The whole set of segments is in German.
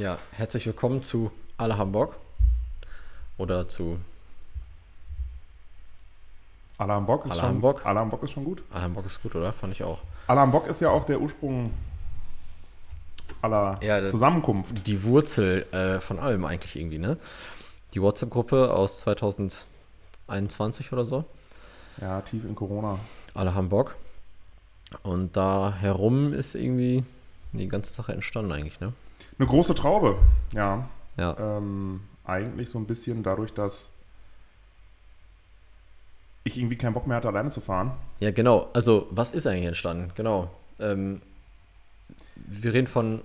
Ja, herzlich willkommen zu Alle Hamburg. Oder zu Alle am Bock ist Alle schon, am Bock. Alle am Bock ist schon gut. Alle Hamburg ist gut, oder? Fand ich auch. Alle am Bock ist ja auch der Ursprung aller Ja, Zusammenkunft. Die Wurzel äh, von allem eigentlich irgendwie, ne? Die WhatsApp-Gruppe aus 2021 oder so. Ja, tief in Corona. Alle Bock. Und da herum ist irgendwie die ganze Sache entstanden eigentlich, ne? Eine große Traube, ja. Ja. Ähm, eigentlich so ein bisschen dadurch, dass ich irgendwie keinen Bock mehr hatte, alleine zu fahren. Ja, genau. Also, was ist eigentlich entstanden? Genau. Ähm, wir reden von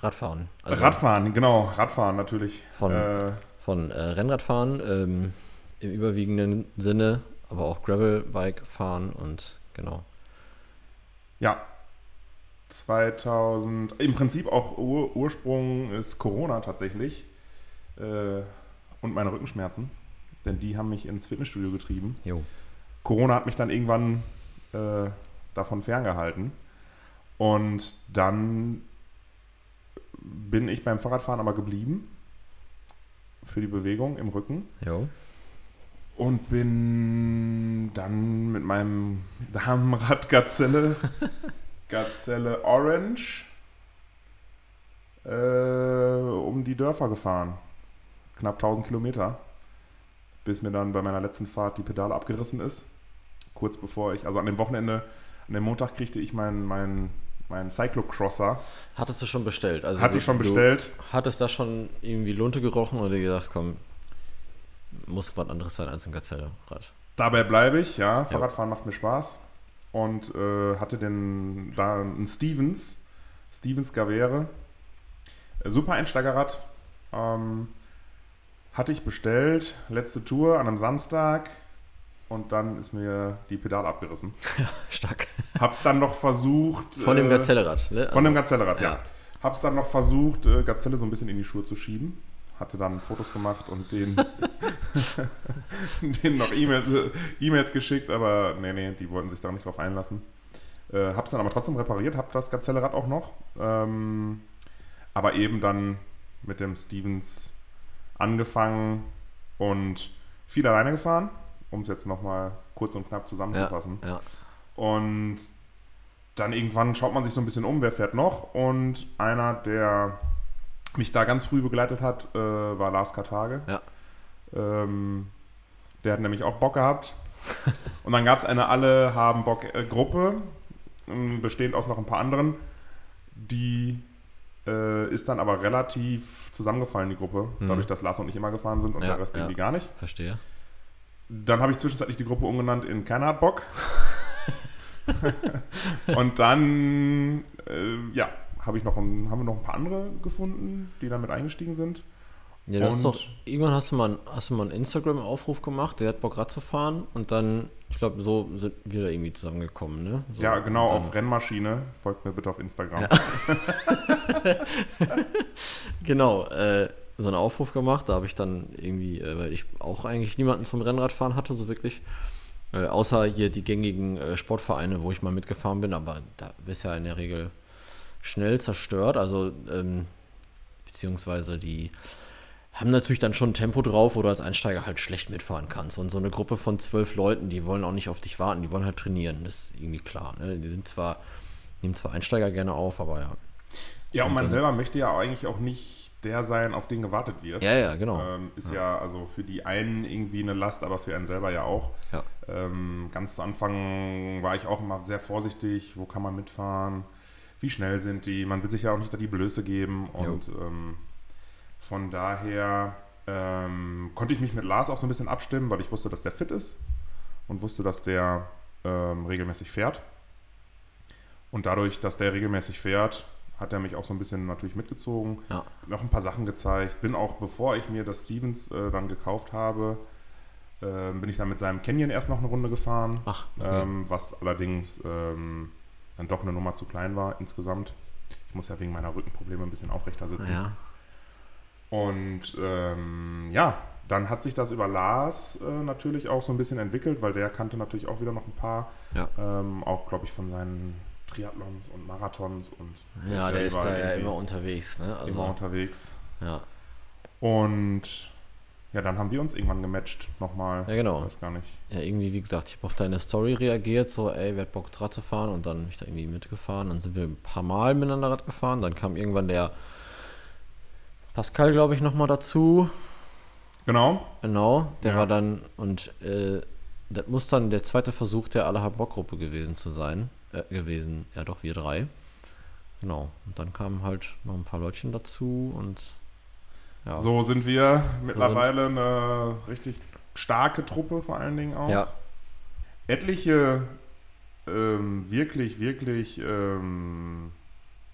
Radfahren. Also Radfahren, genau, Radfahren natürlich. Von- äh, Von äh, Rennradfahren ähm, im überwiegenden Sinne, aber auch Gravelbike fahren und genau. ja. 2000, im Prinzip auch Ur Ursprung ist Corona tatsächlich. Äh, und meine Rückenschmerzen. Denn die haben mich ins Fitnessstudio getrieben. Jo. Corona hat mich dann irgendwann äh, davon ferngehalten. Und dann bin ich beim Fahrradfahren aber geblieben. Für die Bewegung im Rücken. Jo. Und bin dann mit meinem Damenrad Gazelle, Gazelle Orange, äh, um die Dörfer gefahren. Knapp 1000 Kilometer. Bis mir dann bei meiner letzten Fahrt die Pedale abgerissen ist. Kurz bevor ich, also an dem Wochenende, an dem Montag kriegte ich meinen mein, mein Cyclocrosser. Hattest du schon bestellt? Also Hatte ich schon bestellt. Hattest da schon irgendwie Lunte gerochen oder gedacht, komm, muss was anderes sein als ein Gazellerad? Dabei bleibe ich, ja. Fahrradfahren macht mir Spaß. Und äh, hatte den, da einen Stevens, Stevens Gavere. Äh, Super Einsteigerrad. Ähm, hatte ich bestellt, letzte Tour an einem Samstag. Und dann ist mir die Pedale abgerissen. Stark. Hab's dann noch versucht. Von dem äh, Gazellerad, ne? Von dem Gazellerad, ja. ja. Hab's dann noch versucht, äh, Gazelle so ein bisschen in die Schuhe zu schieben. Hatte dann Fotos gemacht und den, denen noch E-Mails E-Mails geschickt, aber nee, nee, die wollten sich da nicht drauf einlassen. Äh, hab's dann aber trotzdem repariert, hab das Gazellerad auch noch. Ähm, aber eben dann mit dem Stevens angefangen und viel alleine gefahren, um es jetzt nochmal kurz und knapp Ja, zusammenzufassen. ja. Und dann irgendwann schaut man sich so ein bisschen um, wer fährt noch. Und einer, der mich da ganz früh begleitet hat, äh, war Lars Kartage. Ja. Ähm, der hat nämlich auch Bock gehabt. Und dann gab es eine Alle haben Bock-Gruppe, ähm, bestehend aus noch ein paar anderen. Die äh, ist dann aber relativ zusammengefallen, die Gruppe, Mhm. dadurch, dass Lars und ich immer gefahren sind und Ja, der Rest ja. irgendwie gar nicht. Verstehe. Dann habe ich zwischenzeitlich die Gruppe umgenannt in Keiner hat Bock. und dann, äh, ja, habe ich noch ein, haben wir noch ein paar andere gefunden, die damit eingestiegen sind. Ja, das ist Und- doch, irgendwann hast du mal, einen- hast du mal einen Instagram-Aufruf gemacht, der hat Bock Rad zu fahren und dann, ich glaube, so sind wir da irgendwie zusammengekommen, ne? So, ja, genau, auf Rennmaschine. Folgt mir bitte auf Instagram. Genau, äh, so einen Aufruf gemacht. Da habe ich dann irgendwie, äh, weil ich auch eigentlich niemanden zum Rennradfahren hatte, so wirklich. Äh, außer hier die gängigen äh, Sportvereine, wo ich mal mitgefahren bin, aber da bist ja in der Regel schnell zerstört. Also, ähm, beziehungsweise die haben natürlich dann schon ein Tempo drauf, wo du als Einsteiger halt schlecht mitfahren kannst. Und so eine Gruppe von zwölf Leuten, die wollen auch nicht auf dich warten, die wollen halt trainieren. Das ist irgendwie klar. Ne? Die sind zwar, nehmen zwar Einsteiger gerne auf, aber ja. Ja, und Und man dann- selber möchte ja eigentlich auch nicht der sein, auf den gewartet wird. Ja, ja, genau. Ähm, ist ja. also für die einen irgendwie eine Last, aber für einen selber ja auch. Ja. Ähm, ganz zu Anfang war ich auch immer sehr vorsichtig, wo kann man mitfahren, wie schnell sind die, man will sich ja auch nicht da die Blöße geben und ähm, von daher ähm, konnte ich mich mit Lars auch so ein bisschen abstimmen, weil ich wusste, dass der fit ist und wusste, dass der ähm, regelmäßig fährt. Und dadurch, dass der regelmäßig fährt, hat er mich auch so ein bisschen natürlich mitgezogen Ja. noch ein paar Sachen gezeigt. Bin auch, bevor ich mir das Stevens äh, dann gekauft habe, äh, bin ich dann mit seinem Canyon erst noch eine Runde gefahren. Ach, okay. ähm, was allerdings ähm, dann doch eine Nummer zu klein war insgesamt. Ich muss ja wegen meiner Rückenprobleme ein bisschen aufrechter sitzen. ja. Und ähm, ja, dann hat sich das über Lars äh, natürlich auch so ein bisschen entwickelt, weil der kannte natürlich auch wieder noch ein paar. Ja. Ähm, auch, glaube ich, von seinen Triathlons und Marathons und Ja, der ist da ja immer unterwegs, ne? Also, immer unterwegs. ja. Und ja, dann haben wir uns irgendwann gematcht nochmal. Ja, genau. Ich weiß gar nicht. ja, irgendwie, wie gesagt, ich habe auf deine Story reagiert, so, ey, wer hat Bock, Rad zu fahren? Und dann bin ich da irgendwie mitgefahren. Dann sind wir ein paar Mal miteinander Rad gefahren. Dann kam irgendwann der Pascal, glaube ich, nochmal dazu. Genau. Genau, der Ja. war dann, und äh, das muss dann der zweite Versuch der Allerhand-Bock-Gruppe gewesen zu sein. Äh, gewesen, ja doch, wir drei. Genau. Und dann kamen halt noch ein paar Leutchen dazu und ja. So sind wir mittlerweile eine richtig starke Truppe, vor allen Dingen auch. Ja, Etliche ähm, wirklich, wirklich ähm,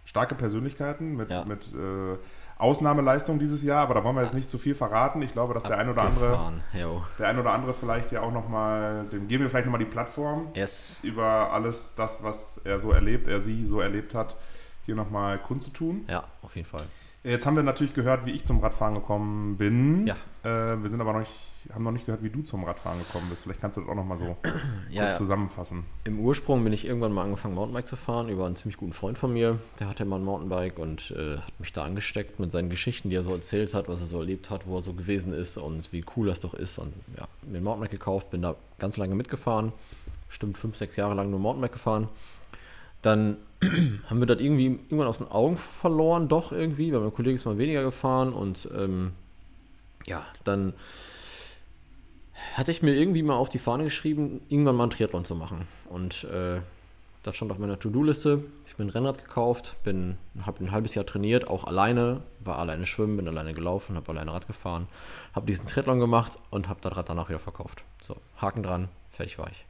starke Persönlichkeiten mit, Ja. mit äh, Ausnahmeleistung dieses Jahr, aber da wollen wir jetzt nicht zu viel verraten. Ich glaube, dass der ein oder andere. Jo. der ein oder andere vielleicht ja auch nochmal, dem geben wir vielleicht nochmal die Plattform, Yes. über alles das, was er so erlebt, er sie so erlebt hat, hier nochmal kundzutun. Ja, auf jeden Fall. Jetzt haben wir natürlich gehört, wie ich zum Radfahren gekommen bin. Ja. Äh, wir sind aber noch nicht, haben noch nicht gehört, wie du zum Radfahren gekommen bist. Vielleicht kannst du das auch nochmal so Ja, kurz ja. zusammenfassen. Im Ursprung bin ich irgendwann mal angefangen, Mountainbike zu fahren, über einen ziemlich guten Freund von mir. Der hatte mal ein Mountainbike und äh, hat mich da angesteckt mit seinen Geschichten, die er so erzählt hat, was er so erlebt hat, wo er so gewesen ist und wie cool das doch ist. Und ja, mir ein Mountainbike gekauft, bin da ganz lange mitgefahren. Bestimmt fünf, sechs Jahre lang nur Mountainbike gefahren. Dann haben wir das irgendwie irgendwann aus den Augen verloren, doch irgendwie, weil mein Kollege ist mal weniger gefahren und ähm, ja, dann hatte ich mir irgendwie mal auf die Fahne geschrieben, irgendwann mal einen Triathlon zu machen. Und äh, das stand auf meiner To-Do-Liste. Ich bin ein Rennrad gekauft, bin, habe ein halbes Jahr trainiert, auch alleine, war alleine schwimmen, bin alleine gelaufen, habe alleine Rad gefahren, habe diesen Triathlon gemacht und habe das Rad danach wieder verkauft. So, Haken dran, fertig war ich.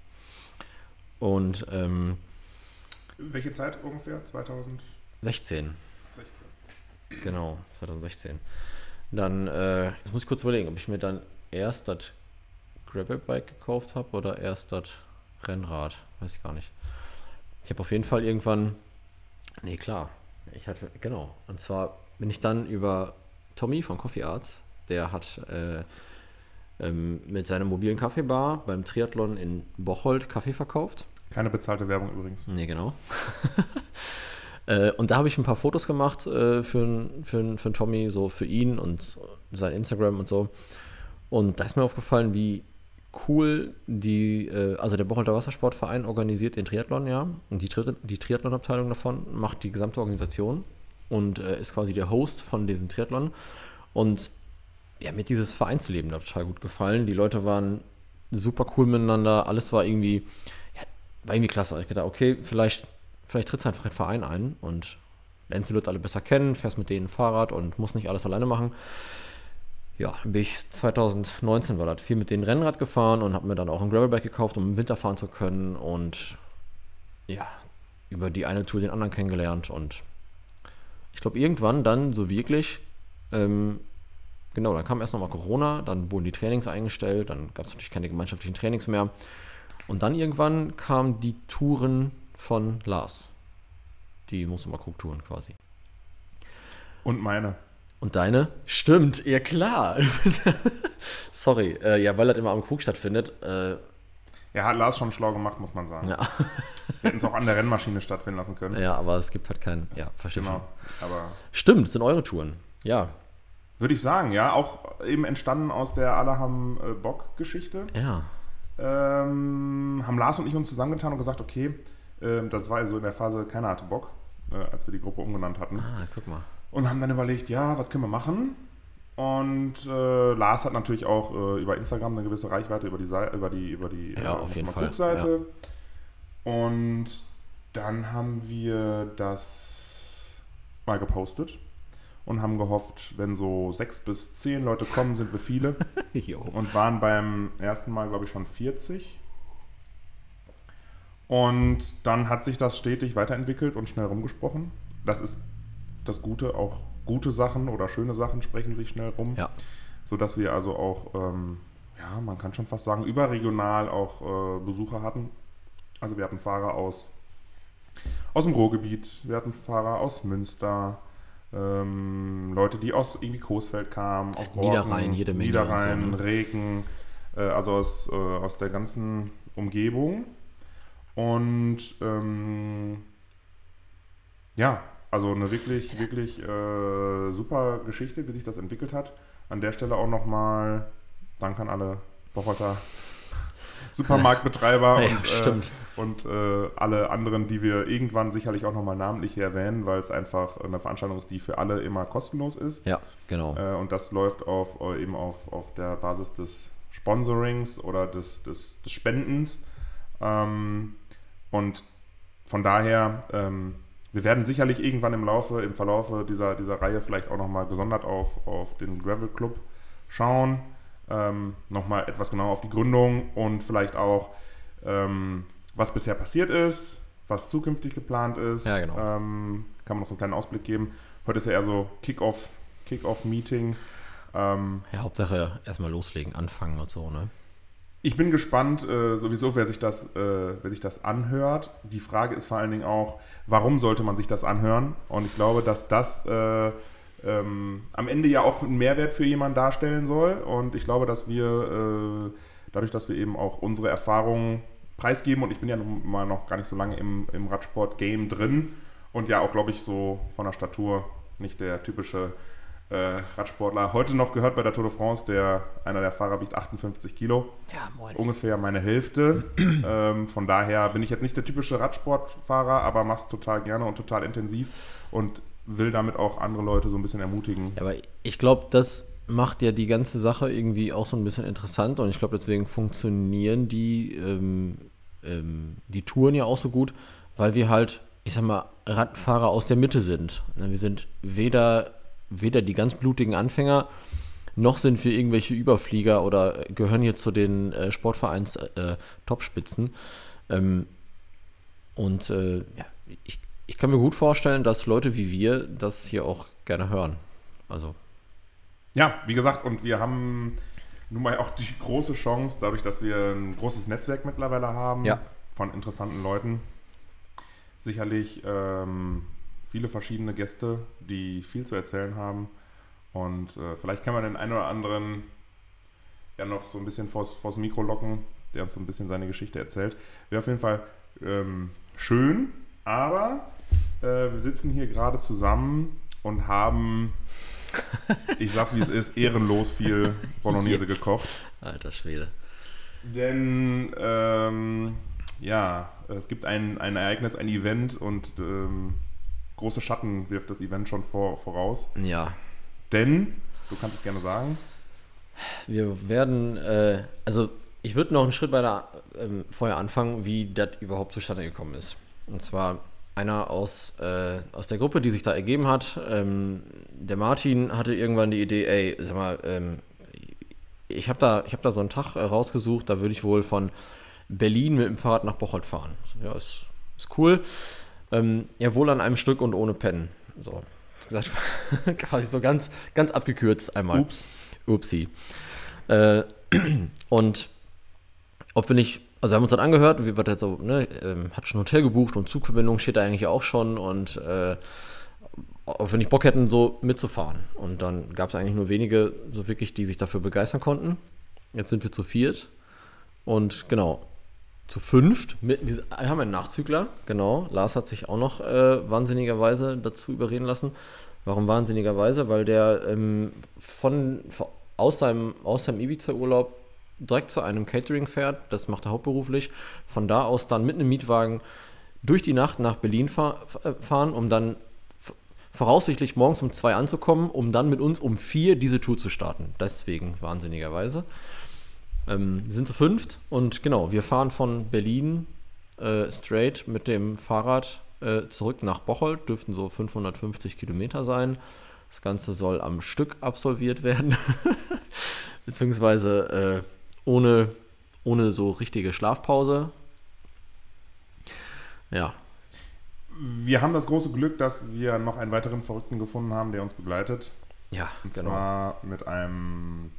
Und ähm, Welche Zeit ungefähr? 2016. 16, genau, 2016. Dann, äh, jetzt muss ich kurz überlegen, ob ich mir dann erst das Gravelbike gekauft habe oder erst das Rennrad. Weiß ich gar nicht. Ich habe auf jeden Fall irgendwann. Nee, klar. Ich hatte, genau. Und zwar bin ich dann über Tommy von Coffee Arts, der hat äh, ähm, mit seiner mobilen Kaffeebar beim Triathlon in Bocholt Kaffee verkauft. Keine bezahlte Werbung übrigens. Nee, genau. äh, und da habe ich ein paar Fotos gemacht äh, für, für, für Tommy, so für ihn und sein Instagram und so. Und da ist mir aufgefallen, wie cool die, äh, also der Bocholter Wassersportverein organisiert den Triathlon, ja. Und die, die Triathlon-Abteilung davon macht die gesamte Organisation und ist quasi der Host von diesem Triathlon. Und ja, mir hat dieses Vereinsleben da total gut gefallen. Die Leute waren super cool miteinander, alles war irgendwie, war irgendwie klasse. Ich gedacht, okay, vielleicht, vielleicht trittst du einfach in den Verein ein und lernst die Leute alle besser kennen, fährst mit denen Fahrrad und musst nicht alles alleine machen. Ja, dann bin ich 2019 war das viel mit denen Rennrad gefahren und habe mir dann auch ein Gravelbike gekauft, um im Winter fahren zu können und ja, über die eine Tour den anderen kennengelernt und ich glaube irgendwann dann so wirklich, ähm, genau, dann kam erst nochmal Corona, dann wurden die Trainings eingestellt, dann gab es natürlich keine gemeinschaftlichen Trainings mehr und dann irgendwann kamen die Touren von Lars, die Mustermark-Touren quasi. Und meine. Und deine? Stimmt, ja klar. Sorry, äh, ja, weil das immer am Krug stattfindet. Äh, Er hat Lars schon schlau gemacht, muss man sagen. ja. Wir hätten es auch an der Rennmaschine stattfinden lassen können. ja, aber es gibt halt keinen. Ja, verstehe Genau. schon. Aber Stimmt, sind eure Touren. Ja, würde ich sagen, ja, auch eben entstanden aus der Allerham äh, Bock-Geschichte. ja. Ähm, haben Lars und ich uns zusammengetan und gesagt, okay, ähm, das war also in der Phase, keiner hatte Bock, äh, als wir die Gruppe umgenannt hatten. Ah, guck mal. Und haben dann überlegt, ja, was können wir machen? Und äh, Lars hat natürlich auch äh, über Instagram eine gewisse Reichweite über die Sei- über die über die Ja, auf jeden Fall, Seite. Und dann haben wir das mal gepostet und haben gehofft, wenn so sechs bis zehn Leute kommen, sind wir viele und waren beim ersten Mal, glaube ich, schon 40. Und dann hat sich das stetig weiterentwickelt und schnell rumgesprochen. Das ist das Gute, auch gute Sachen oder schöne Sachen sprechen sich schnell rum. Ja. Sodass wir also auch, ähm, ja, man kann schon fast sagen, überregional auch äh, Besucher hatten. Also wir hatten Fahrer aus, aus dem Ruhrgebiet, wir hatten Fahrer aus Münster, ähm, Leute, die aus irgendwie Coesfeld kamen, aus Niederrhein, jede Menge Niederrhein, und so, ne? Regen, äh, also aus, äh, aus der ganzen Umgebung. Und ähm, Ja, also eine wirklich, wirklich äh, super Geschichte, wie sich das entwickelt hat. An der Stelle auch nochmal Dank an alle Bocholter Supermarktbetreiber Ja, und, äh, und äh, alle anderen, die wir irgendwann sicherlich auch nochmal namentlich hier erwähnen, weil es einfach eine Veranstaltung ist, die für alle immer kostenlos ist. Ja, genau. Äh, und das läuft auf, äh, eben auf, auf der Basis des Sponsorings oder des, des, des Spendens. Ähm, und von daher, ähm, wir werden sicherlich irgendwann im Laufe, im Verlaufe dieser, dieser Reihe vielleicht auch nochmal gesondert auf, auf den Gravel Club schauen. Ähm, nochmal etwas genauer auf die Gründung und vielleicht auch, ähm, was bisher passiert ist, was zukünftig geplant ist. Ja, genau. Ähm, kann man noch so einen kleinen Ausblick geben. Heute ist ja eher so Kick-Off, Kick-Off-Meeting. Ähm, Ja, Hauptsache erstmal loslegen, anfangen und so, ne? ich bin gespannt, äh, sowieso, wer sich, das, äh, wer sich das anhört. Die Frage ist vor allen Dingen auch, warum sollte man sich das anhören? Und ich glaube, dass das äh, ähm, am Ende ja auch einen Mehrwert für jemanden darstellen soll. Und ich glaube, dass wir äh, dadurch, dass wir eben auch unsere Erfahrungen preisgeben, und ich bin ja nun mal noch gar nicht so lange im, im Radsport-Game drin und ja auch, glaube ich, so von der Statur nicht der typische äh, Radsportler. Heute noch gehört bei der Tour de France, der einer der Fahrer wiegt 58 Kilo Ja, moin. ungefähr meine Hälfte. ähm, von daher bin ich jetzt nicht der typische Radsportfahrer, aber mache es total gerne und total intensiv und will damit auch andere Leute so ein bisschen ermutigen. Aber ich glaube, das macht ja die ganze Sache irgendwie auch so ein bisschen interessant und ich glaube, deswegen funktionieren die, ähm, ähm, die Touren ja auch so gut, weil wir halt, ich sag mal, Radfahrer aus der Mitte sind. Ne, Wir sind weder, weder die ganz blutigen Anfänger, noch sind wir irgendwelche Überflieger oder gehören hier zu den äh, Sportvereins äh, Topspitzen. Ähm, und äh, ja, ich, ich kann mir gut vorstellen, dass Leute wie wir das hier auch gerne hören. Also, Ja, wie gesagt, und wir haben nun mal auch die große Chance, dadurch, dass wir ein großes Netzwerk mittlerweile haben Ja. von interessanten Leuten, sicherlich ähm, viele verschiedene Gäste, die viel zu erzählen haben. Und äh, vielleicht kann man den einen oder anderen ja noch so ein bisschen vors, vors Mikro locken, der uns so ein bisschen seine Geschichte erzählt. Wäre auf jeden Fall ähm, schön, aber äh, wir sitzen hier gerade zusammen und haben, ich sag's wie es ist, ehrenlos viel Bolognese Jetzt. gekocht. alter Schwede. Denn ähm, ja, es gibt ein, ein Ereignis, ein Event und ähm, große Schatten wirft das Event schon vor, voraus. Ja, Denn, du kannst es gerne sagen, wir werden, äh, also ich würde noch einen Schritt weiter ähm, vorher anfangen, wie das überhaupt zustande gekommen ist. Und zwar einer aus, äh, aus der Gruppe, die sich da ergeben hat. Ähm, der Martin hatte irgendwann die Idee, ey, sag mal, ähm, ich habe da, ich hab da so einen Tag äh, rausgesucht, da würde ich wohl von Berlin mit dem Fahrrad nach Bocholt fahren. So, Ja, ist, ist cool. Ähm, ja, wohl an einem Stück und ohne Pennen. So, gesagt, quasi so ganz, ganz abgekürzt einmal. ups, Upsi. Äh, und ob wir nicht, also wir haben uns dann angehört, wie wird das so, ne, ähm, hat schon ein Hotel gebucht und Zugverbindung steht da eigentlich auch schon und äh, ob wir nicht Bock hätten, so mitzufahren. Und dann gab es eigentlich nur wenige, so wirklich, die sich dafür begeistern konnten. Jetzt sind wir zu viert und genau, zu fünft. Mit, wir haben einen Nachzügler, genau. Lars hat sich auch noch äh, wahnsinnigerweise dazu überreden lassen. Warum wahnsinnigerweise? Weil der ähm, von, aus seinem, aus seinem Ibiza-Urlaub direkt zu einem Catering fährt. Das macht er hauptberuflich. Von da aus dann mit einem Mietwagen durch die Nacht nach Berlin äh, fahren, um dann voraussichtlich morgens um zwei anzukommen, um dann mit uns um vier diese Tour zu starten. Deswegen wahnsinnigerweise. Ähm, wir sind zu fünft und genau, wir fahren von Berlin äh, straight mit dem Fahrrad äh, zurück nach Bocholt, dürften so 550 Kilometer sein. Das Ganze soll am Stück absolviert werden, beziehungsweise äh, ohne, ohne so richtige Schlafpause. Ja, wir haben das große Glück, dass wir noch einen weiteren Verrückten gefunden haben, der uns begleitet. ja, Und genau. zwar mit einem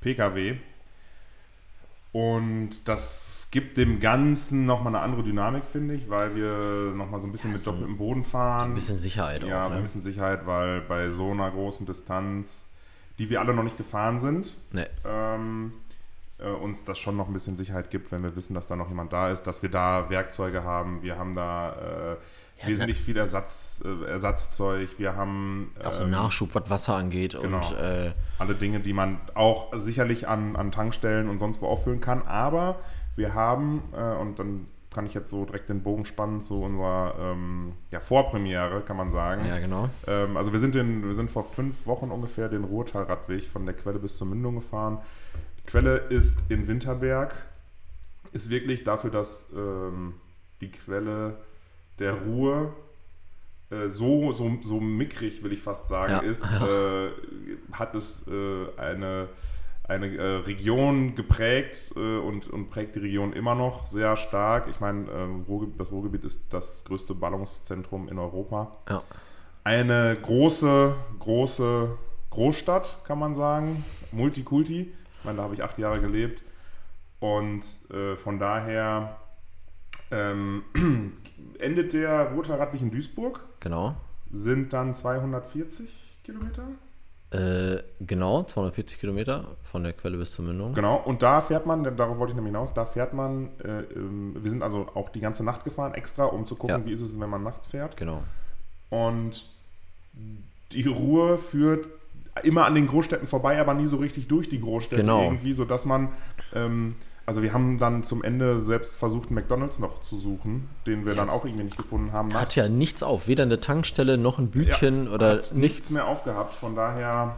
PKW. Und das gibt dem Ganzen nochmal eine andere Dynamik, finde ich, weil wir nochmal so ein bisschen Ja, mit so doppeltem Boden fahren. Ein bisschen Sicherheit ja, auch. so ein Ne? bisschen Sicherheit, weil bei so einer großen Distanz, die wir alle noch nicht gefahren sind, Nee. ähm, äh, uns das schon noch ein bisschen Sicherheit gibt, wenn wir wissen, dass da noch jemand da ist, dass wir da Werkzeuge haben. Wir haben da äh, Ja, wesentlich viel Ersatz, äh, Ersatzzeug. Wir haben auch so ähm, Nachschub, was Wasser angeht genau, und äh, alle Dinge, die man auch sicherlich an, an Tankstellen und sonst wo auffüllen kann. Aber wir haben, äh, und dann kann ich jetzt so direkt den Bogen spannen zu unserer ähm, ja, Vorpremiere, kann man sagen. Ja, genau. Ähm, also wir sind, den, wir sind vor fünf Wochen ungefähr den Ruhrtalradweg von der Quelle bis zur Mündung gefahren. Die Quelle ist in Winterberg, ist wirklich dafür, dass ähm, die Quelle der Ruhr äh, so, so, so mickrig, will ich fast sagen, ja. ist, äh, hat es äh, eine eine äh, Region geprägt äh, und, und prägt die Region immer noch sehr stark. Ich meine, äh, das Ruhrgebiet ist das größte Ballungszentrum in Europa. Ja. Eine große, große Großstadt, kann man sagen. Multikulti. Meine, da habe ich acht Jahre gelebt. Und äh, von daher ähm, endet der Roter Radweg in Duisburg. Genau. Sind dann 240 Kilometer? Äh, genau, 240 Kilometer von der Quelle bis zur Mündung. Genau, und da fährt man, darauf wollte ich nämlich hinaus, da fährt man, äh, ähm, wir sind also auch die ganze Nacht gefahren, extra, um zu gucken, ja. wie ist es, wenn man nachts fährt. Genau. Und die Ruhe führt immer an den Großstädten vorbei, aber nie so richtig durch die Großstädte genau. irgendwie, sodass man ähm, also wir haben dann zum Ende selbst versucht, McDonalds noch zu suchen, den wir yes. dann auch irgendwie nicht gefunden haben. Nachts. Hat ja nichts auf, weder eine Tankstelle noch ein Bütchen ja, oder nichts. nichts mehr aufgehabt. Von daher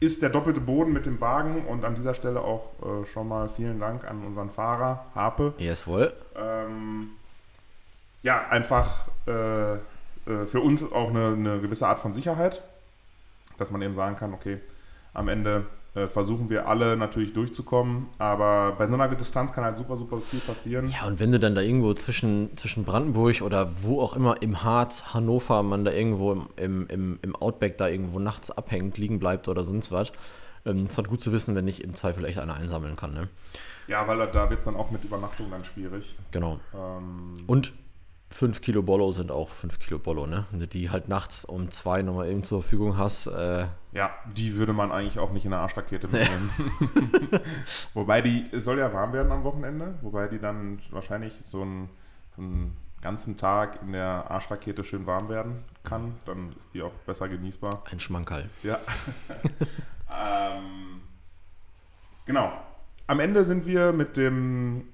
ist der doppelte Boden mit dem Wagen und an dieser Stelle auch äh, schon mal vielen Dank an unseren Fahrer, Harpe. Yes, wohl. Ähm, ja, einfach äh, äh, für uns auch eine, eine gewisse Art von Sicherheit, dass man eben sagen kann, okay, am Ende äh, versuchen wir alle natürlich durchzukommen. Aber bei so einer Distanz kann halt super, super viel passieren. Ja, und wenn du dann da irgendwo zwischen, zwischen Brandenburg oder wo auch immer im Harz, Hannover, man da irgendwo im, im, im, im Outback da irgendwo nachts abhängt, liegen bleibt oder sonst was, ähm, ist halt gut zu wissen, wenn ich im Zweifel echt einer einsammeln kann. Ne? Ja, weil da wird es dann auch mit Übernachtung dann schwierig. Genau. Ähm, und 5 Kilo Bollo sind auch 5 Kilo Bollo, ne? Wenn du die halt nachts um zwei nochmal eben zur Verfügung hast. Äh ja, die würde man eigentlich auch nicht in der Arschrakete mitnehmen. wobei die, es soll ja warm werden am Wochenende, wobei die dann wahrscheinlich so einen, so einen ganzen Tag in der Arschrakete schön warm werden kann. Dann ist die auch besser genießbar. Ein Schmankerl. Ja. ähm, genau. Am Ende sind wir mit dem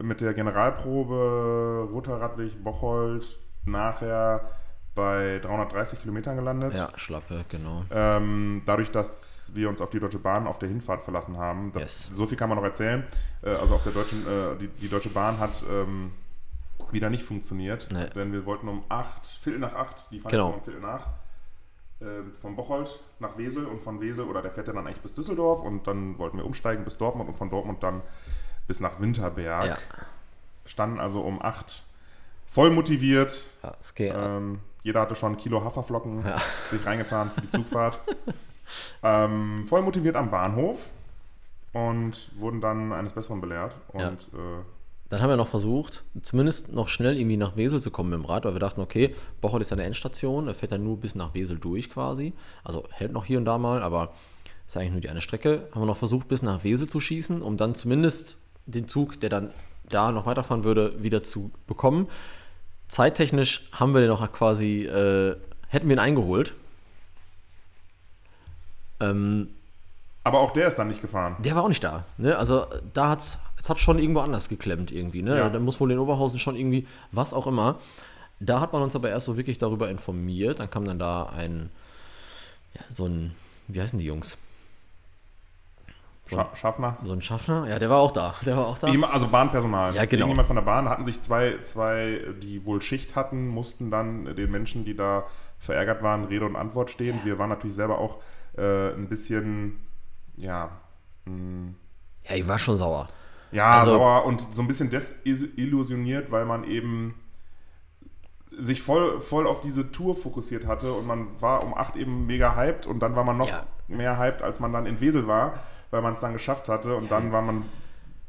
mit der Generalprobe Roter Radweg Bocholt nachher bei 330 Kilometern gelandet. Ja, Schlappe, genau. Ähm, dadurch, dass wir uns auf die Deutsche Bahn auf der Hinfahrt verlassen haben. Das, yes. So viel kann man noch erzählen. Äh, also auf der deutschen, äh, die, die, Deutsche Bahn hat ähm, wieder nicht funktioniert. Nee. Denn wir wollten um 8, Viertel nach 8, die fahren genau. um Viertel nach, äh, von Bocholt nach Wesel und von Wesel, oder der fährt ja dann eigentlich bis Düsseldorf und dann wollten wir umsteigen bis Dortmund und von Dortmund dann bis nach Winterberg. Ja. Standen also um 8 voll motiviert. Ja, geht. Ähm, jeder hatte schon ein Kilo Haferflocken ja. sich reingetan für die Zugfahrt. ähm, voll motiviert am Bahnhof und wurden dann eines Besseren belehrt. Und ja. äh, dann haben wir noch versucht, zumindest noch schnell irgendwie nach Wesel zu kommen mit dem Rad, weil wir dachten, okay, Bocholt ist eine Endstation, er fährt dann nur bis nach Wesel durch quasi. Also hält noch hier und da mal, aber ist eigentlich nur die eine Strecke. Haben wir noch versucht, bis nach Wesel zu schießen, um dann zumindest den Zug, der dann da noch weiterfahren würde, wieder zu bekommen. Zeittechnisch haben wir den noch quasi, äh, hätten wir ihn eingeholt. Ähm, aber auch der ist dann nicht gefahren. Der war auch nicht da. Ne? Also da hat es hat schon irgendwo anders geklemmt irgendwie. Ne? Ja. Da muss wohl in Oberhausen schon irgendwie, was auch immer. Da hat man uns aber erst so wirklich darüber informiert. Dann kam dann da ein, ja, so ein, wie heißen die Jungs? So ein, Schaffner? So ein Schaffner? Ja, der war auch da. Der war auch da. also Bahnpersonal. Ja, genau. Irgendjemand von der Bahn hatten sich zwei, zwei, die wohl Schicht hatten, mussten dann den Menschen, die da verärgert waren, Rede und Antwort stehen. Wir waren natürlich selber auch äh, ein bisschen, ja. Mh, hm. ja, ich war schon sauer. Ja, also, sauer und so ein bisschen desillusioniert, weil man eben sich voll, voll auf diese Tour fokussiert hatte und man war um 8 eben mega hyped und dann war man noch ja. mehr hyped, als man dann in Wesel war weil man es dann geschafft hatte und dann war man,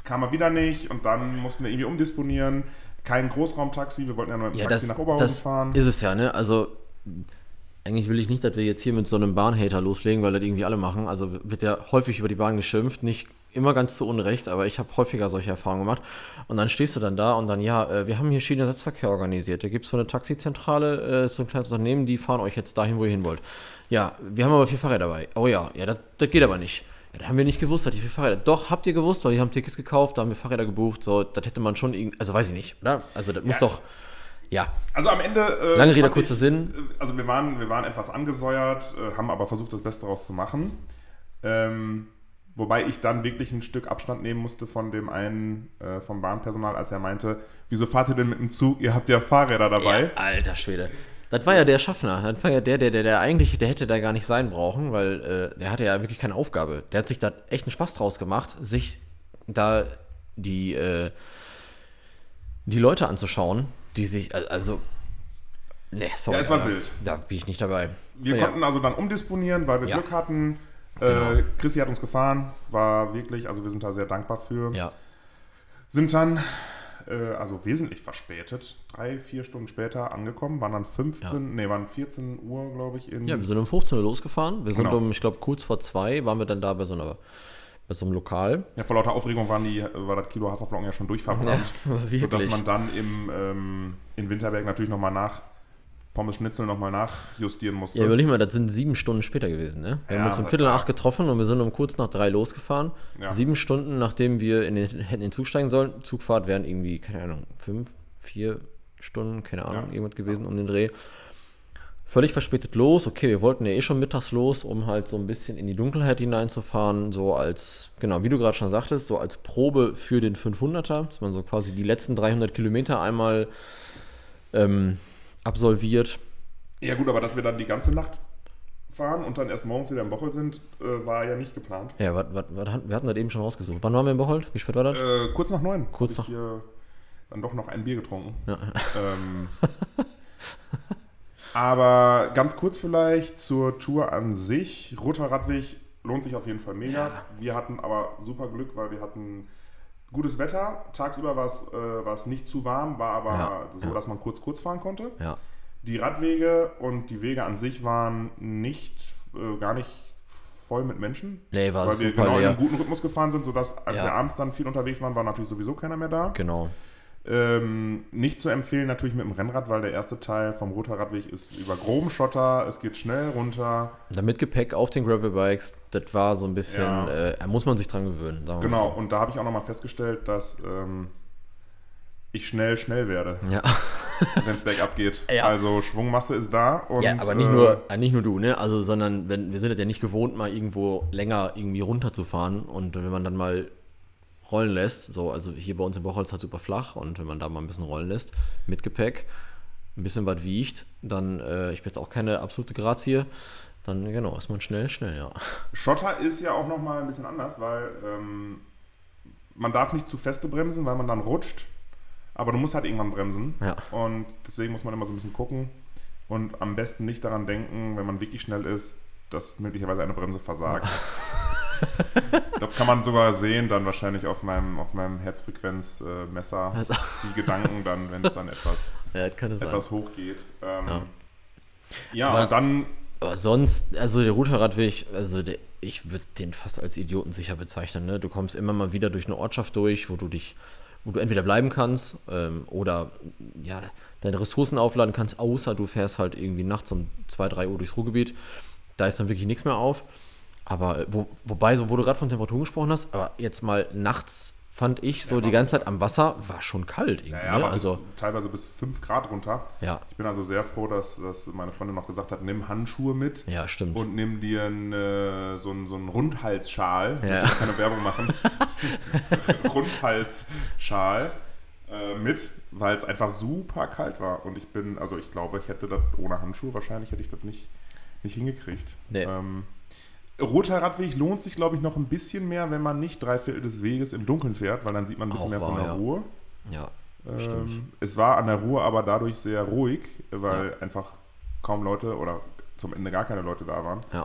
kam er wieder nicht und dann mussten wir irgendwie umdisponieren. Kein Großraumtaxi, wir wollten ja nur ein ja, Taxi das, nach Oberhausen das fahren. Ist es ja, ne? Also eigentlich will ich nicht, dass wir jetzt hier mit so einem Bahnhater loslegen, weil das irgendwie alle machen. Also wird ja häufig über die Bahn geschimpft, nicht immer ganz zu Unrecht, aber ich habe häufiger solche Erfahrungen gemacht. Und dann stehst du dann da und dann, ja, äh, wir haben hier Schienenersatzverkehr organisiert. Da gibt es so eine Taxizentrale, äh, so ein kleines Unternehmen, die fahren euch jetzt dahin, wo ihr hin wollt. Ja, wir haben aber vier Fahrräder dabei. Oh ja, ja, das, das geht aber nicht. Ja, das haben wir nicht gewusst, dass die vier Fahrräder. Doch, habt ihr gewusst, weil die haben Tickets gekauft, da haben wir Fahrräder gebucht. So, das hätte man schon irgendwie, also weiß ich nicht, oder? Also das muss Ja. doch, ja. Also am Ende. äh, Lange Rede, kurzer Sinn. äh, Also wir waren, wir waren etwas angesäuert, äh, haben aber versucht, das Beste daraus zu machen. Ähm, wobei ich dann wirklich ein Stück Abstand nehmen musste von dem einen äh, vom Bahnpersonal, als er meinte, wieso fahrt ihr denn mit dem Zug? Ihr habt ja Fahrräder dabei. Ja, alter Schwede. Das war ja der Schaffner. Das war ja der, der, der, der eigentlich, der hätte da gar nicht sein brauchen, weil äh, der hatte ja wirklich keine Aufgabe. Der hat sich da echt einen Spaß draus gemacht, sich da die, äh, die Leute anzuschauen, die sich, al- also, ne, sorry. Ja, es war Alter. wild. Da bin ich nicht dabei. Wir Ja. konnten also dann umdisponieren, weil wir Ja. Glück hatten. Genau. Äh, Chrissy hat uns gefahren, war wirklich, also wir sind da sehr dankbar für. Ja, Sind dann, äh, also wesentlich verspätet, drei, vier Stunden später angekommen, waren dann 15, nee, waren 14 Uhr, glaube ich, in. ja, wir sind um 15 Uhr losgefahren. Wir sind Genau. um, ich glaube, kurz vor zwei waren wir dann da bei so einer, bei so einem Lokal. Ja, vor lauter Aufregung waren die, war das Kilo Haferflocken ja schon durchverbrannt. wirklich. sodass man dann im, ähm, in Winterberg natürlich nochmal nach Pommes Schnitzel nochmal nachjustieren musste. Ja, überleg mal, das sind sieben Stunden später gewesen, ne? Wir Ja, haben uns um Viertel nach acht getroffen und wir sind um kurz nach drei losgefahren. Ja. Sieben Stunden, nachdem wir in den, hätten in den Zug steigen sollen. Zugfahrt wären irgendwie, keine Ahnung, fünf, vier Stunden, keine Ahnung, Ja. irgendwas gewesen um den Dreh. Völlig verspätet los. Okay, wir wollten ja eh schon mittags los, um halt so ein bisschen in die Dunkelheit hineinzufahren. So als, genau, wie du gerade schon sagtest, so als Probe für den 500er, dass man so quasi die letzten 300 Kilometer einmal ähm, absolviert. Ja gut, aber dass wir dann die ganze Nacht fahren und dann erst morgens wieder im Bochel sind, äh, war ja nicht geplant. Ja, wat, wat, wat, wir hatten das eben schon rausgesucht. Wann waren wir in Bocholt? Wie spät war das? Äh, kurz nach neun. Kurz hab ich nach- hier dann doch noch ein Bier getrunken. Ja. Ähm, aber ganz kurz vielleicht zur Tour an sich. Roter Radweg lohnt sich auf jeden Fall mega. Wir hatten aber super Glück, weil wir hatten gutes Wetter. Tagsüber war es, äh, war es nicht zu warm, war aber Ja, so, ja. dass man kurz kurz fahren konnte. Ja. Die Radwege und die Wege an sich waren nicht, äh, gar nicht voll mit Menschen. Nee, war weil wir genau in leer. einem guten Rhythmus gefahren sind, sodass, als wir abends dann viel unterwegs waren, war natürlich sowieso keiner mehr da. Genau. Ähm, nicht zu empfehlen natürlich mit dem Rennrad, weil der erste Teil vom Roter Radweg ist über groben Schotter, es geht schnell runter. Dann mit Gepäck auf den Gravelbikes, das war so ein bisschen, Ja. äh, da muss man sich dran gewöhnen. Genau, mal und da habe ich auch nochmal festgestellt, dass ähm, ich schnell, schnell werde, So. Ja. wenn es bergab geht. Ja. Also Schwungmasse ist da. Und, ja, aber nicht äh, nur, äh, nicht nur du, ne? Also, sondern wenn, wir sind ja nicht gewohnt, mal irgendwo länger irgendwie runterzufahren und wenn man dann mal rollen lässt, so, also hier bei uns in Bocholt ist halt super flach und wenn man da mal ein bisschen rollen lässt, mit Gepäck, ein bisschen was wiegt, dann, äh, ich bin jetzt auch keine absolute Grazie, dann genau, ist man schnell, schnell, ja. Schotter ist ja auch nochmal ein bisschen anders, weil ähm, man darf nicht zu feste bremsen, weil man dann rutscht. Aber du musst halt irgendwann bremsen. Ja. Und deswegen muss man immer so ein bisschen gucken und am besten nicht daran denken, wenn man wirklich schnell ist, dass möglicherweise eine Bremse versagt. das kann man sogar sehen, dann wahrscheinlich auf meinem, auf meinem Herzfrequenzmesser, Also- die Gedanken dann, wenn es dann etwas, Ja, etwas hoch geht. Ähm, Ja. ja, Aber- und dann Aber sonst, also der Routerradweg, also der, ich würde den fast als idiotensicher bezeichnen. Ne? Du kommst immer mal wieder durch eine Ortschaft durch, wo du dich, wo du entweder bleiben kannst ähm, oder ja, deine Ressourcen aufladen kannst, außer du fährst halt irgendwie nachts um 2, 3 Uhr durchs Ruhrgebiet. Da ist dann wirklich nichts mehr auf. Aber äh, wo, wobei, so wo du gerade von Temperaturen gesprochen hast, aber jetzt mal nachts fand ich so Ja, die ganze Zeit am Wasser war schon kalt irgendwie. Ja, ja, ne? aber Also bis, teilweise bis 5 Grad runter. ja, Ich bin also sehr froh, dass, dass meine Freundin noch gesagt hat, nimm Handschuhe mit ja, stimmt. und nimm dir einen, äh, so einen, so einen Rundhalsschal. Ja. Ich will keine Werbung machen. Rundhalsschal äh, mit, weil es einfach super kalt war. Und ich bin, also ich glaube, ich hätte das ohne Handschuhe, wahrscheinlich hätte ich das nicht, nicht hingekriegt. Nee. Ähm, Roter Radweg lohnt sich, glaube ich, noch ein bisschen mehr, wenn man nicht drei Viertel des Weges im Dunkeln fährt, weil dann sieht man ein bisschen Auch mehr von wahr, der ja. Ruhe. ja, Ähm, Stimmt. es war an der Ruhr aber dadurch sehr ruhig, weil einfach kaum Leute oder zum Ende gar keine Leute da waren. ja.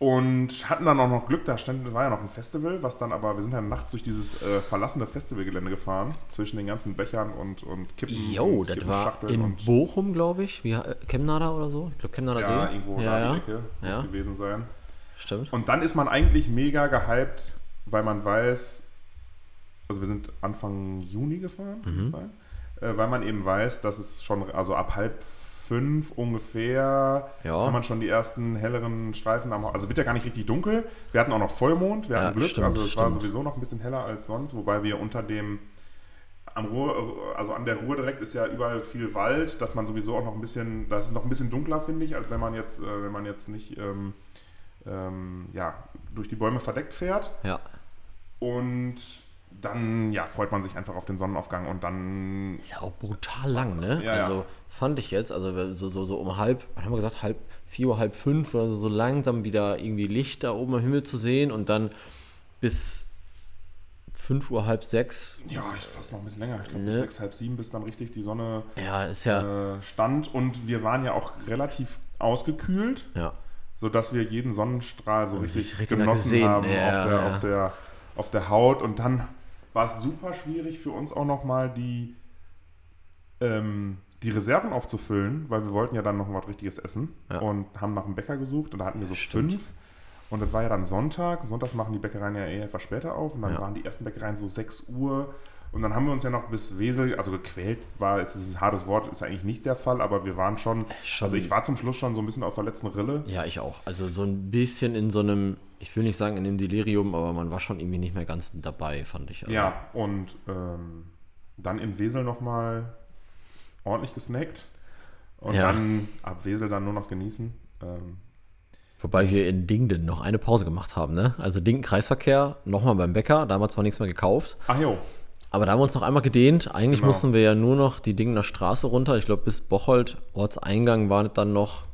Und hatten dann auch noch Glück, da stand, war ja noch ein Festival, was dann aber, wir sind dann nachts durch dieses äh, verlassene Festivalgelände gefahren, zwischen den ganzen Bechern und, und Kippen. Jo, das war in Bochum, glaube ich. Wie, äh, Chemnader oder so? Ich glaube, Chemnader ja, See. irgendwo ja, da ja. die Ecke muss Ja. gewesen sein. stimmt. Und dann ist man eigentlich mega gehypt, weil man weiß, also wir sind Anfang Juni gefahren, Mhm. sein? Äh, weil man eben weiß, dass es schon, also ab halb fünf ungefähr, Ja. kann man schon die ersten helleren Streifen am Also wird ja gar nicht richtig dunkel. Wir hatten auch noch Vollmond, wir Ja, hatten Glück, stimmt, also es war stimmt. sowieso noch ein bisschen heller als sonst, wobei wir unter dem am Ruhr, also an der Ruhr direkt ist ja überall viel Wald, dass man sowieso auch noch ein bisschen, das ist noch ein bisschen dunkler, finde ich, als wenn man jetzt, äh, wenn man jetzt nicht ähm, ähm, ja, durch die Bäume verdeckt fährt. Ja. Und dann ja, freut man sich einfach auf den Sonnenaufgang und dann Ist ja auch brutal lang, ne? Ja, ja. also fand ich jetzt, also so, so, so um halb, was haben wir gesagt, halb vier Uhr, halb fünf oder so, so langsam wieder irgendwie Licht da oben am Himmel zu sehen und dann bis fünf Uhr, halb sechs. ja, ich fast noch ein bisschen länger. Ich glaube Ne? bis sechs, halb sieben, bis dann richtig die Sonne Ja, ist ja, äh, stand und wir waren ja auch relativ ausgekühlt. ja. sodass wir jeden Sonnenstrahl so richtig, richtig genossen haben ja, auf, der, ja. Auf, der, auf der Haut. Und dann war es super schwierig für uns auch nochmal die, ähm, die Reserven aufzufüllen, weil wir wollten ja dann noch was Richtiges essen Ja. und haben nach einem Bäcker gesucht und da hatten wir so Stimmt. fünf. Und das war ja dann Sonntag. Sonntags machen die Bäckereien ja eh etwas später auf. Und dann Ja. waren die ersten Bäckereien so 6 Uhr. Und dann haben wir uns ja noch bis Wesel, also gequält war, ist ein hartes Wort, ist eigentlich nicht der Fall, aber wir waren schon, Schon. also ich war zum Schluss schon so ein bisschen auf der letzten Rille. Ja, ich auch. Also so ein bisschen in so einem, ich will nicht sagen in dem Delirium, aber man war schon irgendwie nicht mehr ganz dabei, fand ich. Also, Ja, und ähm, dann in Wesel nochmal ordentlich gesnackt. Und Ja. dann ab Wesel dann nur noch genießen. Ähm, Wobei wir in Dingden noch eine Pause gemacht haben, ne? Also Dingden Kreisverkehr, nochmal beim Bäcker, da haben wir zwar nichts mehr gekauft, ach jo, aber da haben wir uns noch einmal gedehnt. Eigentlich Genau. mussten wir ja nur noch die Dingener Straße runter. Ich glaube, bis Bocholt, Ortseingang, waren es dann noch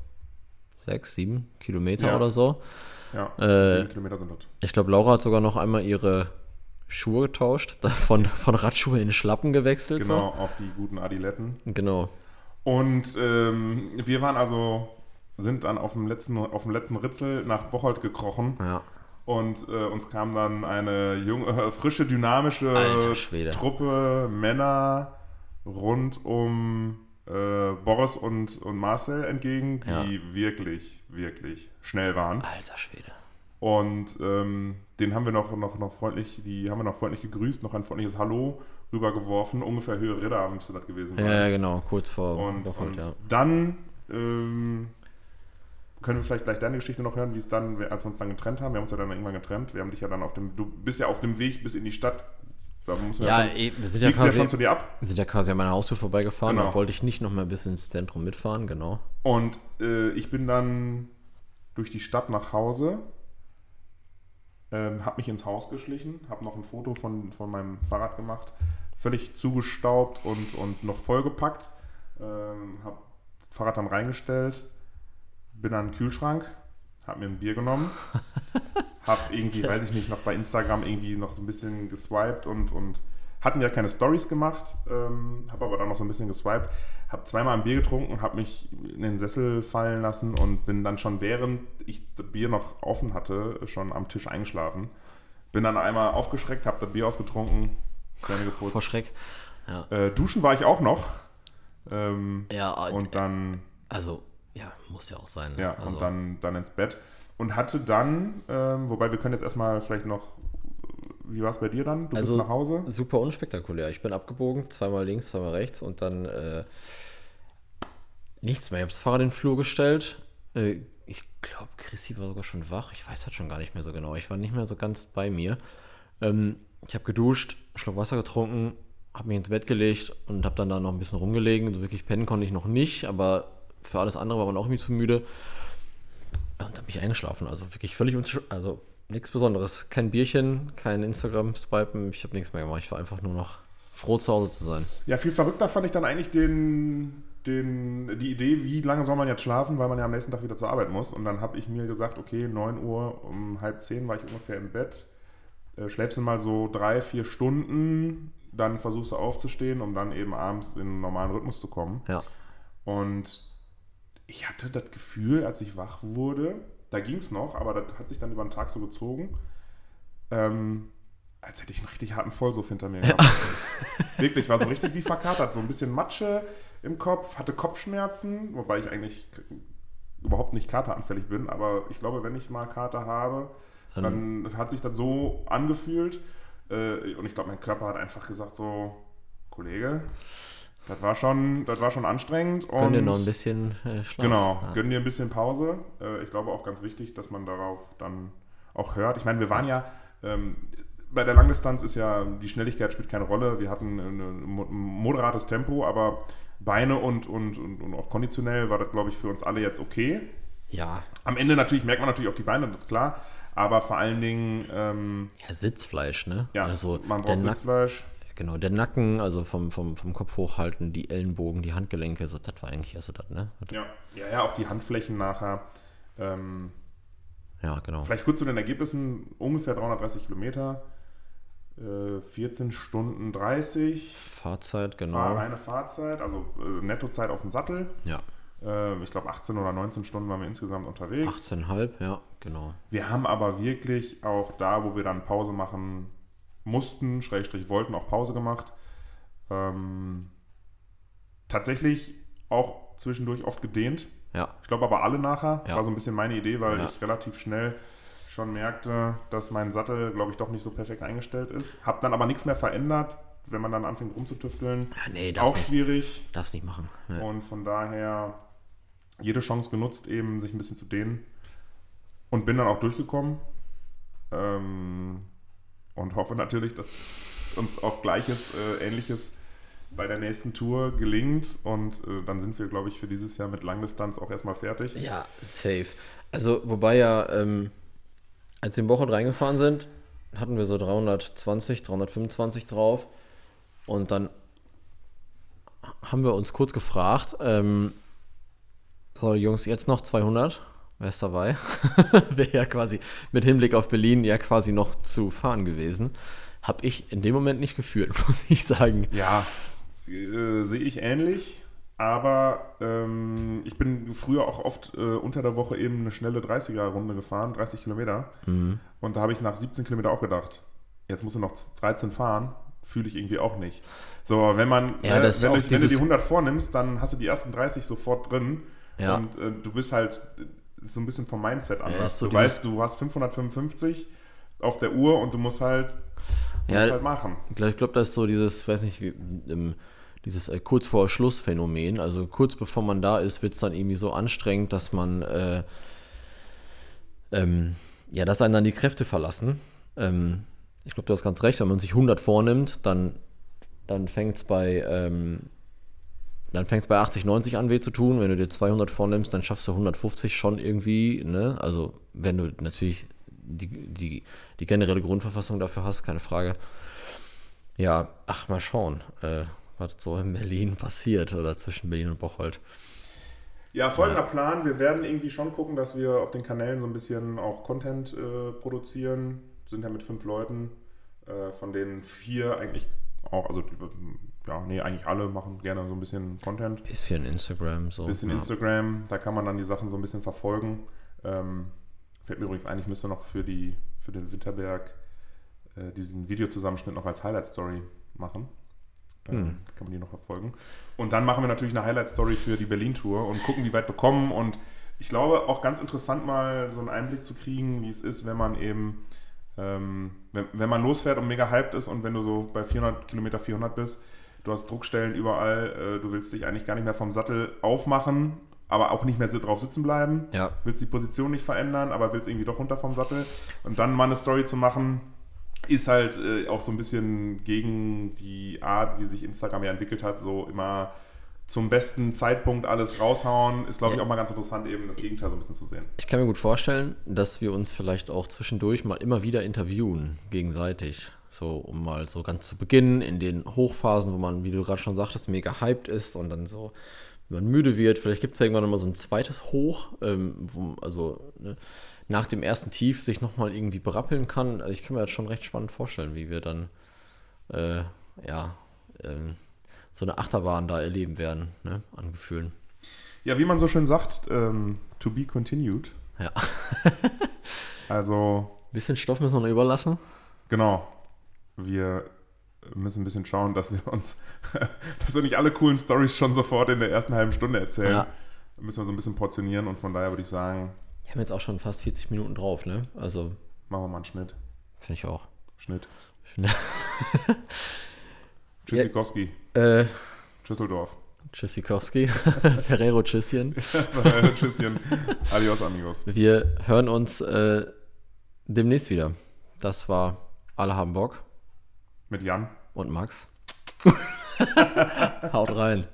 sechs, sieben Kilometer Ja. oder so. Ja, Äh, Kilometer sind das. Ich glaube, Laura hat sogar noch einmal ihre Schuhe getauscht, von, von Radschuhe in Schlappen gewechselt. Genau, auf die guten Adiletten. So. Genau. Und ähm, wir waren also, sind dann auf dem letzten, auf dem letzten Ritzel nach Bocholt gekrochen. Ja. Und äh, uns kam dann eine junge, äh, frische, dynamische. Truppe Männer rund um äh, Boris und, und Marcel entgegen, die wirklich, wirklich schnell waren. Alter Schwede. Und ähm, den haben wir noch, noch, noch freundlich, die haben wir noch freundlich gegrüßt, noch ein freundliches Hallo rübergeworfen, ungefähr Höhe Ridderabend müsste das gewesen sein. Ja, ja, genau, kurz vor Und, Bocholt, und ja. dann ähm, können wir vielleicht gleich deine Geschichte noch hören, wie es dann, als wir uns dann getrennt haben. Wir haben uns ja dann irgendwann getrennt. Wir haben dich ja dann auf dem, du bist ja auf dem Weg bis in die Stadt. Da musst du Ja, schon, eh, wir sind ja quasi, schon zu dir ab. sind ja quasi an meiner Haustür vorbeigefahren. Genau. Da wollte ich nicht noch mal bis ins Zentrum mitfahren, genau. Und äh, ich bin dann durch die Stadt nach Hause, ähm, habe mich ins Haus geschlichen, habe noch ein Foto von, von meinem Fahrrad gemacht, völlig zugestaubt und, und noch vollgepackt. Ähm, habe das Fahrrad dann reingestellt, bin an den Kühlschrank, habe mir ein Bier genommen, habe irgendwie, weiß ich nicht, noch bei Instagram irgendwie noch so ein bisschen geswiped und, und hatten ja keine Stories gemacht, ähm, habe aber dann noch so ein bisschen geswiped, habe zweimal ein Bier getrunken, habe mich in den Sessel fallen lassen und bin dann schon während ich das Bier noch offen hatte, schon am Tisch eingeschlafen. Bin dann einmal aufgeschreckt, habe das Bier ausgetrunken, Zähne geputzt. Vor Schreck. Ja. Äh, duschen war ich auch noch. Ähm, Ja, und dann, also, ja, muss ja auch sein. ne? ja, also, und dann, dann ins Bett. Und hatte dann, ähm, wobei wir können jetzt erstmal vielleicht noch, wie war es bei dir dann? Du Also- bist nach Hause? Super unspektakulär. Ich bin abgebogen, zweimal links, zweimal rechts und dann äh, nichts mehr. Ich habe das Fahrrad in den Flur gestellt. Äh, ich glaube, Chrissy war sogar schon wach. Ich weiß das schon gar nicht mehr so genau. Ich war nicht mehr so ganz bei mir. Ähm, ich habe geduscht, einen Schluck Wasser getrunken, habe mich ins Bett gelegt und habe dann da noch ein bisschen rumgelegen. So wirklich pennen konnte ich noch nicht, aber für alles andere war man auch irgendwie zu müde. Und dann bin ich eingeschlafen. Also wirklich völlig, also nichts Besonderes. Kein Bierchen, kein Instagram-Swipen. Ich habe nichts mehr gemacht. Ich war einfach nur noch froh, zu Hause zu sein. Ja, viel verrückter fand ich dann eigentlich den, den, die Idee, wie lange soll man jetzt schlafen, weil man ja am nächsten Tag wieder zur Arbeit muss. Und dann habe ich mir gesagt, okay, 9 Uhr, um halb 10 war ich ungefähr im Bett. Äh, schläfst du mal so drei, vier Stunden, dann versuchst du aufzustehen, um dann eben abends in einen normalen Rhythmus zu kommen. Ja. Und ich hatte das Gefühl, als ich wach wurde, da ging es noch, aber das hat sich dann über den Tag so gezogen, ähm, als hätte ich einen richtig harten Vollsuff hinter mir gehabt. Wirklich, war so richtig wie verkatert, so ein bisschen Matsche im Kopf, hatte Kopfschmerzen, wobei ich eigentlich überhaupt nicht kateranfällig bin, aber ich glaube, wenn ich mal Kater habe, dann, hat sich das so angefühlt äh, und ich glaube, mein Körper hat einfach gesagt so, Kollege, das war schon, das war schon anstrengend. Gönn dir noch ein bisschen äh, Schlaf. Genau, ja. gönn dir ein bisschen Pause. Äh, ich glaube auch ganz wichtig, dass man darauf dann auch hört. Ich meine, wir waren ja, ähm, bei der Langdistanz ist ja, die Schnelligkeit spielt keine Rolle. Wir hatten ein moderates Tempo, aber Beine und, und, und, und auch konditionell war das, glaube ich, für uns alle jetzt okay. Ja. Am Ende natürlich merkt man natürlich auch die Beine, das ist klar. Aber vor allen Dingen. Ähm, ja, Sitzfleisch, ne? Ja, also man braucht Sitzfleisch. Genau, der Nacken, also vom, vom, vom Kopf hochhalten, die Ellenbogen, die Handgelenke, so, das war eigentlich also das, ne? Ja, ja, ja, auch die Handflächen nachher. Ähm, ja, genau. Vielleicht kurz zu den Ergebnissen: ungefähr 330 Kilometer, äh, 14 Stunden 30. Fahrzeit, genau. Fahr, reine Fahrzeit, also äh, Nettozeit auf dem Sattel. Ja. Äh, ich glaube, 18 oder 19 Stunden waren wir insgesamt unterwegs. 18,5, ja, genau. Wir haben aber wirklich auch da, wo wir dann Pause machen mussten, Schrägstrich wollten, auch Pause gemacht. Ähm, tatsächlich auch zwischendurch oft gedehnt. Ja. Ich glaube aber alle nachher. Ja. War so ein bisschen meine Idee, weil ja. ich relativ schnell schon merkte, dass mein Sattel, glaube ich, doch nicht so perfekt eingestellt ist. Hab dann aber nichts mehr verändert, wenn man dann anfängt rumzutüfteln. Ja, nee, auch nicht. schwierig. Darfst nicht machen. Nee. Und von daher jede Chance genutzt, eben sich ein bisschen zu dehnen. Und bin dann auch durchgekommen. Ähm, und hoffe natürlich, dass uns auch Gleiches, äh, Ähnliches bei der nächsten Tour gelingt. Und äh, dann sind wir, glaube ich, für dieses Jahr mit Langdistanz auch erstmal fertig. Ja, safe. Also, wobei ja, ähm, als wir in Bochum reingefahren sind, hatten wir so 320, 325 drauf. Und dann haben wir uns kurz gefragt, ähm, so Jungs, jetzt noch 200? Wer ist dabei? Wäre ja quasi mit Hinblick auf Berlin ja quasi noch zu fahren gewesen. Habe ich in dem Moment nicht geführt, muss ich sagen. Ja, äh, sehe ich ähnlich. Aber ähm, ich bin früher auch oft äh, unter der Woche eben eine schnelle 30er-Runde gefahren, 30 Kilometer. Mhm. Und da habe ich nach 17 Kilometer auch gedacht, jetzt musst du noch 13 fahren, fühle ich irgendwie auch nicht. So, wenn man, ja, äh, wenn, du, wenn, du, die 100 vornimmst, dann hast du die ersten 30 sofort drin. Ja. Und äh, du bist halt so ein bisschen vom Mindset anders. Ja, so du weißt, du hast 555 auf der Uhr und du musst halt, ja, musst halt machen. Ich glaube, glaub, das ist so dieses, weiß nicht, wie, dieses äh, kurz vor Schluss Phänomen. Also kurz bevor man da ist, wird es dann irgendwie so anstrengend, dass man, äh, ähm, ja, dass einen dann die Kräfte verlassen. Ähm, ich glaube, du hast ganz recht, wenn man sich 100 vornimmt, dann, dann fängt es bei, ähm, dann fängt es bei 80, 90 an weh zu tun. Wenn du dir 200 vornimmst, dann schaffst du 150 schon irgendwie. Ne? Also wenn du natürlich die, die, die generelle Grundverfassung dafür hast, keine Frage. Ja, ach, mal schauen, äh, was so in Berlin passiert oder zwischen Berlin und Bocholt. Ja, folgender ja. Plan. Wir werden irgendwie schon gucken, dass wir auf den Kanälen so ein bisschen auch Content äh, produzieren. Sind ja mit fünf Leuten, äh, von denen vier eigentlich auch, also ja, nee, eigentlich alle machen gerne so ein bisschen Content. Bisschen Instagram, so. Bisschen ja. Instagram, da kann man dann die Sachen so ein bisschen verfolgen. Ähm, fällt mir übrigens ein, ich müsste noch für, die, für den Winterberg äh, diesen Videozusammenschnitt noch als Highlight-Story machen. Ähm, hm. Kann man die noch verfolgen. Und dann machen wir natürlich eine Highlight-Story für die Berlin-Tour und gucken, wie weit wir kommen. Und ich glaube, auch ganz interessant mal so einen Einblick zu kriegen, wie es ist, wenn man eben, ähm, wenn, wenn man losfährt und mega hyped ist und wenn du so bei 400 Kilometer 400 bist, du hast Druckstellen überall, äh, du willst dich eigentlich gar nicht mehr vom Sattel aufmachen, aber auch nicht mehr drauf sitzen bleiben. Ja. Willst die Position nicht verändern, aber willst irgendwie doch runter vom Sattel. Und dann mal eine Story zu machen, ist halt äh, auch so ein bisschen gegen die Art, wie sich Instagram ja entwickelt hat, so immer zum besten Zeitpunkt alles raushauen, ist, glaube ich, auch mal ganz interessant, eben das Gegenteil so ein bisschen zu sehen. Ich kann mir gut vorstellen, dass wir uns vielleicht auch zwischendurch mal immer wieder interviewen, gegenseitig. So, um mal so ganz zu Beginn in den Hochphasen, wo man, wie du gerade schon sagtest, mega hyped ist und dann so, wenn man müde wird, vielleicht gibt es irgendwann nochmal so ein zweites Hoch, ähm, wo, also ne, nach dem ersten Tief sich nochmal irgendwie berappeln kann. Also ich kann mir das schon recht spannend vorstellen, wie wir dann, äh, ja, ähm, so eine Achterbahn da erleben werden, ne, an Gefühlen. Ja, wie man so schön sagt, ähm, to be continued. Ja. also. Bisschen Stoff müssen wir noch überlassen. Genau wir müssen ein bisschen schauen, dass wir uns, dass wir nicht alle coolen Stories schon sofort in der ersten halben Stunde erzählen. Ja. müssen wir so ein bisschen portionieren und von daher würde ich sagen, Wir haben jetzt auch schon fast 40 Minuten drauf, ne? Also, machen wir mal einen Schnitt. finde ich auch. Schnitt. Ja. Tschüssikowski. Äh, Düsseldorf. Tschüssikowski. Ferrero Tschüsschen. Tschüsschen. Adios, amigos. Wir hören uns äh, demnächst wieder. Das war Alle haben Bock Mit Jan. und Max. Haut rein.